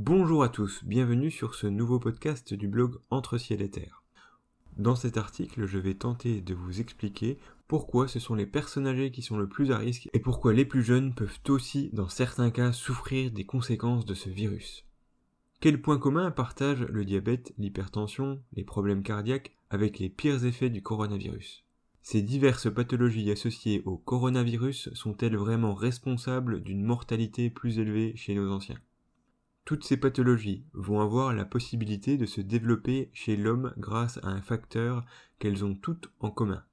Bonjour à tous, bienvenue sur ce nouveau podcast du blog Entre ciel et terre. Dans cet article, je vais tenter de vous expliquer pourquoi ce sont les personnes âgées qui sont le plus à risque et pourquoi les plus jeunes peuvent aussi, dans certains cas, souffrir des conséquences de ce virus. Quels points communs partagent le diabète, l'hypertension, les problèmes cardiaques avec les pires effets du coronavirus? Ces diverses pathologies associées au coronavirus sont-elles vraiment responsables d'une mortalité plus élevée chez nos anciens? Toutes ces pathologies vont avoir la possibilité de se développer chez l'homme grâce à un facteur qu'elles ont toutes en commun,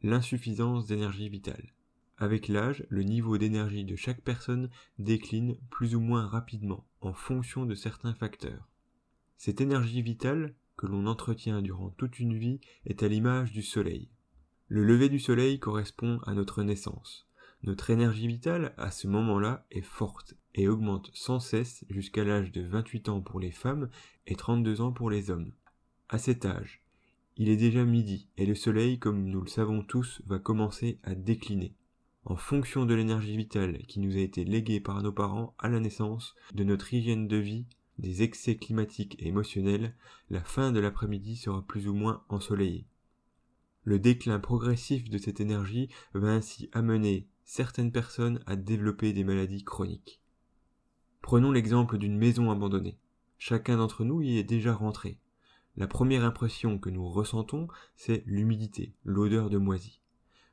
l'insuffisance d'énergie vitale. Avec l'âge, le niveau d'énergie de chaque personne décline plus ou moins rapidement en fonction de certains facteurs. Cette énergie vitale, que l'on entretient durant toute une vie, est à l'image du soleil. Le lever du soleil correspond à notre naissance. Notre énergie vitale, à ce moment-là, est forte et augmente sans cesse jusqu'à l'âge de 28 ans pour les femmes et 32 ans pour les hommes. À cet âge, il est déjà midi et le soleil, comme nous le savons tous, va commencer à décliner. En fonction de l'énergie vitale qui nous a été léguée par nos parents à la naissance, de notre hygiène de vie, des excès climatiques et émotionnels, la fin de l'après-midi sera plus ou moins ensoleillée. Le déclin progressif de cette énergie va ainsi amener certaines personnes à développer des maladies chroniques. Prenons l'exemple d'une maison abandonnée. Chacun d'entre nous y est déjà rentré. La première impression que nous ressentons, c'est l'humidité, l'odeur de moisi.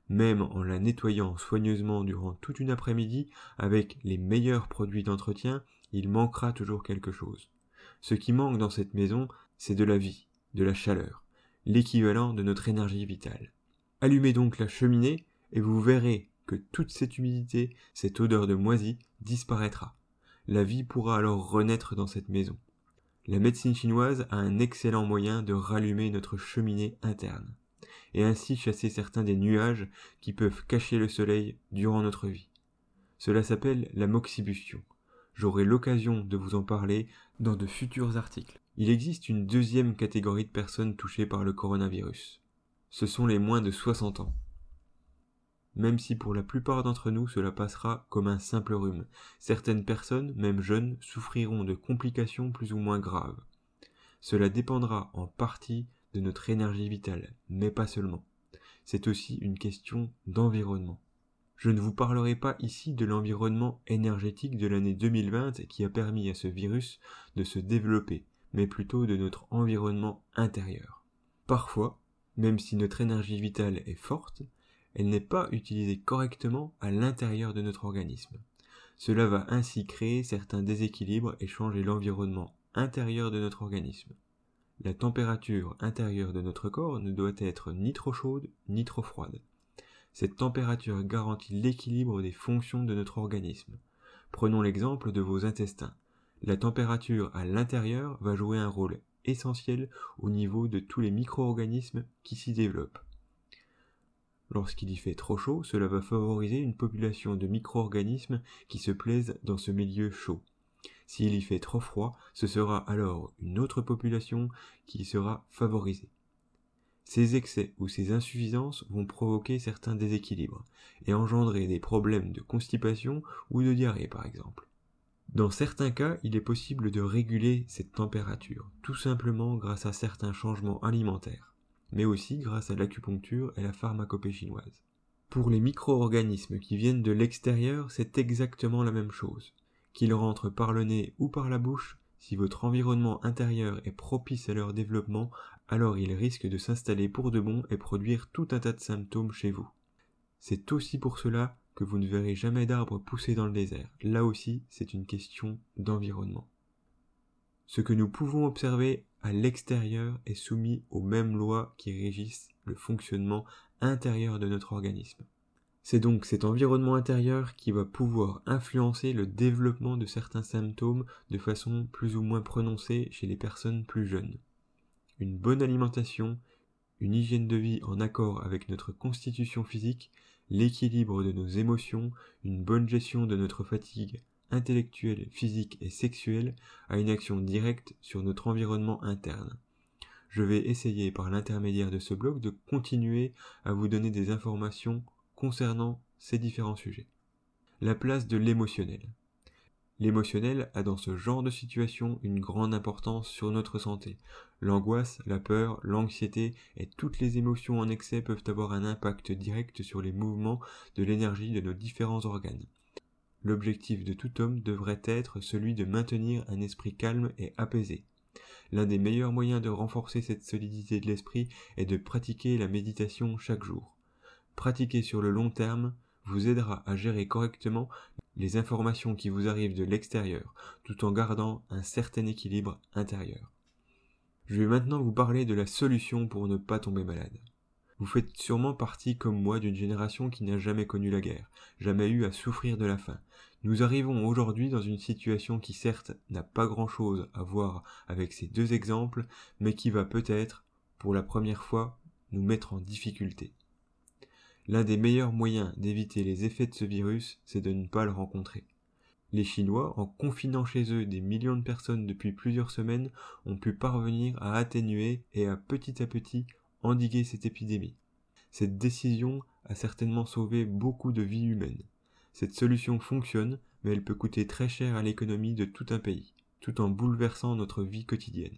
Même en la nettoyant soigneusement durant toute une après-midi avec les meilleurs produits d'entretien, il manquera toujours quelque chose. Ce qui manque dans cette maison, c'est de la vie, de la chaleur, l'équivalent de notre énergie vitale. Allumez donc la cheminée et vous verrez que toute cette humidité, cette odeur de moisi disparaîtra. La vie pourra alors renaître dans cette maison. La médecine chinoise a un excellent moyen de rallumer notre cheminée interne, et ainsi chasser certains des nuages qui peuvent cacher le soleil durant notre vie. Cela s'appelle la moxibustion. J'aurai l'occasion de vous en parler dans de futurs articles. Il existe une deuxième catégorie de personnes touchées par le coronavirus. Ce sont les moins de 60 ans même si pour la plupart d'entre nous cela passera comme un simple rhume. Certaines personnes, même jeunes, souffriront de complications plus ou moins graves. Cela dépendra en partie de notre énergie vitale, mais pas seulement. C'est aussi une question d'environnement. Je ne vous parlerai pas ici de l'environnement énergétique de l'année 2020 qui a permis à ce virus de se développer, mais plutôt de notre environnement intérieur. Parfois, même si notre énergie vitale est forte, elle n'est pas utilisée correctement à l'intérieur de notre organisme. Cela va ainsi créer certains déséquilibres et changer l'environnement intérieur de notre organisme. La température intérieure de notre corps ne doit être ni trop chaude ni trop froide. Cette température garantit l'équilibre des fonctions de notre organisme. Prenons l'exemple de vos intestins. La température à l'intérieur va jouer un rôle essentiel au niveau de tous les micro-organismes qui s'y développent. Lorsqu'il y fait trop chaud, cela va favoriser une population de micro-organismes qui se plaisent dans ce milieu chaud. S'il y fait trop froid, ce sera alors une autre population qui sera favorisée. Ces excès ou ces insuffisances vont provoquer certains déséquilibres et engendrer des problèmes de constipation ou de diarrhée par exemple. Dans certains cas, il est possible de réguler cette température, tout simplement grâce à certains changements alimentaires mais aussi grâce à l'acupuncture et la pharmacopée chinoise. Pour les micro-organismes qui viennent de l'extérieur, c'est exactement la même chose. Qu'ils rentrent par le nez ou par la bouche, si votre environnement intérieur est propice à leur développement, alors ils risquent de s'installer pour de bon et produire tout un tas de symptômes chez vous. C'est aussi pour cela que vous ne verrez jamais d'arbres pousser dans le désert. Là aussi, c'est une question d'environnement. Ce que nous pouvons observer à l'extérieur est soumis aux mêmes lois qui régissent le fonctionnement intérieur de notre organisme. C'est donc cet environnement intérieur qui va pouvoir influencer le développement de certains symptômes de façon plus ou moins prononcée chez les personnes plus jeunes. Une bonne alimentation, une hygiène de vie en accord avec notre constitution physique, l'équilibre de nos émotions, une bonne gestion de notre fatigue, intellectuelle, physique et sexuelle a une action directe sur notre environnement interne. Je vais essayer par l'intermédiaire de ce blog de continuer à vous donner des informations concernant ces différents sujets. La place de l'émotionnel. L'émotionnel a dans ce genre de situation une grande importance sur notre santé. L'angoisse, la peur, l'anxiété et toutes les émotions en excès peuvent avoir un impact direct sur les mouvements de l'énergie de nos différents organes. L'objectif de tout homme devrait être celui de maintenir un esprit calme et apaisé. L'un des meilleurs moyens de renforcer cette solidité de l'esprit est de pratiquer la méditation chaque jour. Pratiquer sur le long terme vous aidera à gérer correctement les informations qui vous arrivent de l'extérieur, tout en gardant un certain équilibre intérieur. Je vais maintenant vous parler de la solution pour ne pas tomber malade. Vous faites sûrement partie comme moi d'une génération qui n'a jamais connu la guerre, jamais eu à souffrir de la faim. Nous arrivons aujourd'hui dans une situation qui certes n'a pas grand-chose à voir avec ces deux exemples, mais qui va peut-être, pour la première fois, nous mettre en difficulté. L'un des meilleurs moyens d'éviter les effets de ce virus, c'est de ne pas le rencontrer. Les Chinois, en confinant chez eux des millions de personnes depuis plusieurs semaines, ont pu parvenir à atténuer et à petit à petit endiguer cette épidémie. Cette décision a certainement sauvé beaucoup de vies humaines. Cette solution fonctionne, mais elle peut coûter très cher à l'économie de tout un pays, tout en bouleversant notre vie quotidienne.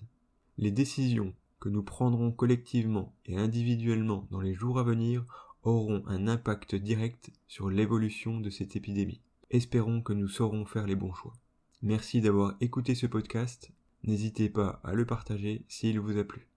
Les décisions que nous prendrons collectivement et individuellement dans les jours à venir auront un impact direct sur l'évolution de cette épidémie. Espérons que nous saurons faire les bons choix. Merci d'avoir écouté ce podcast. N'hésitez pas à le partager s'il vous a plu.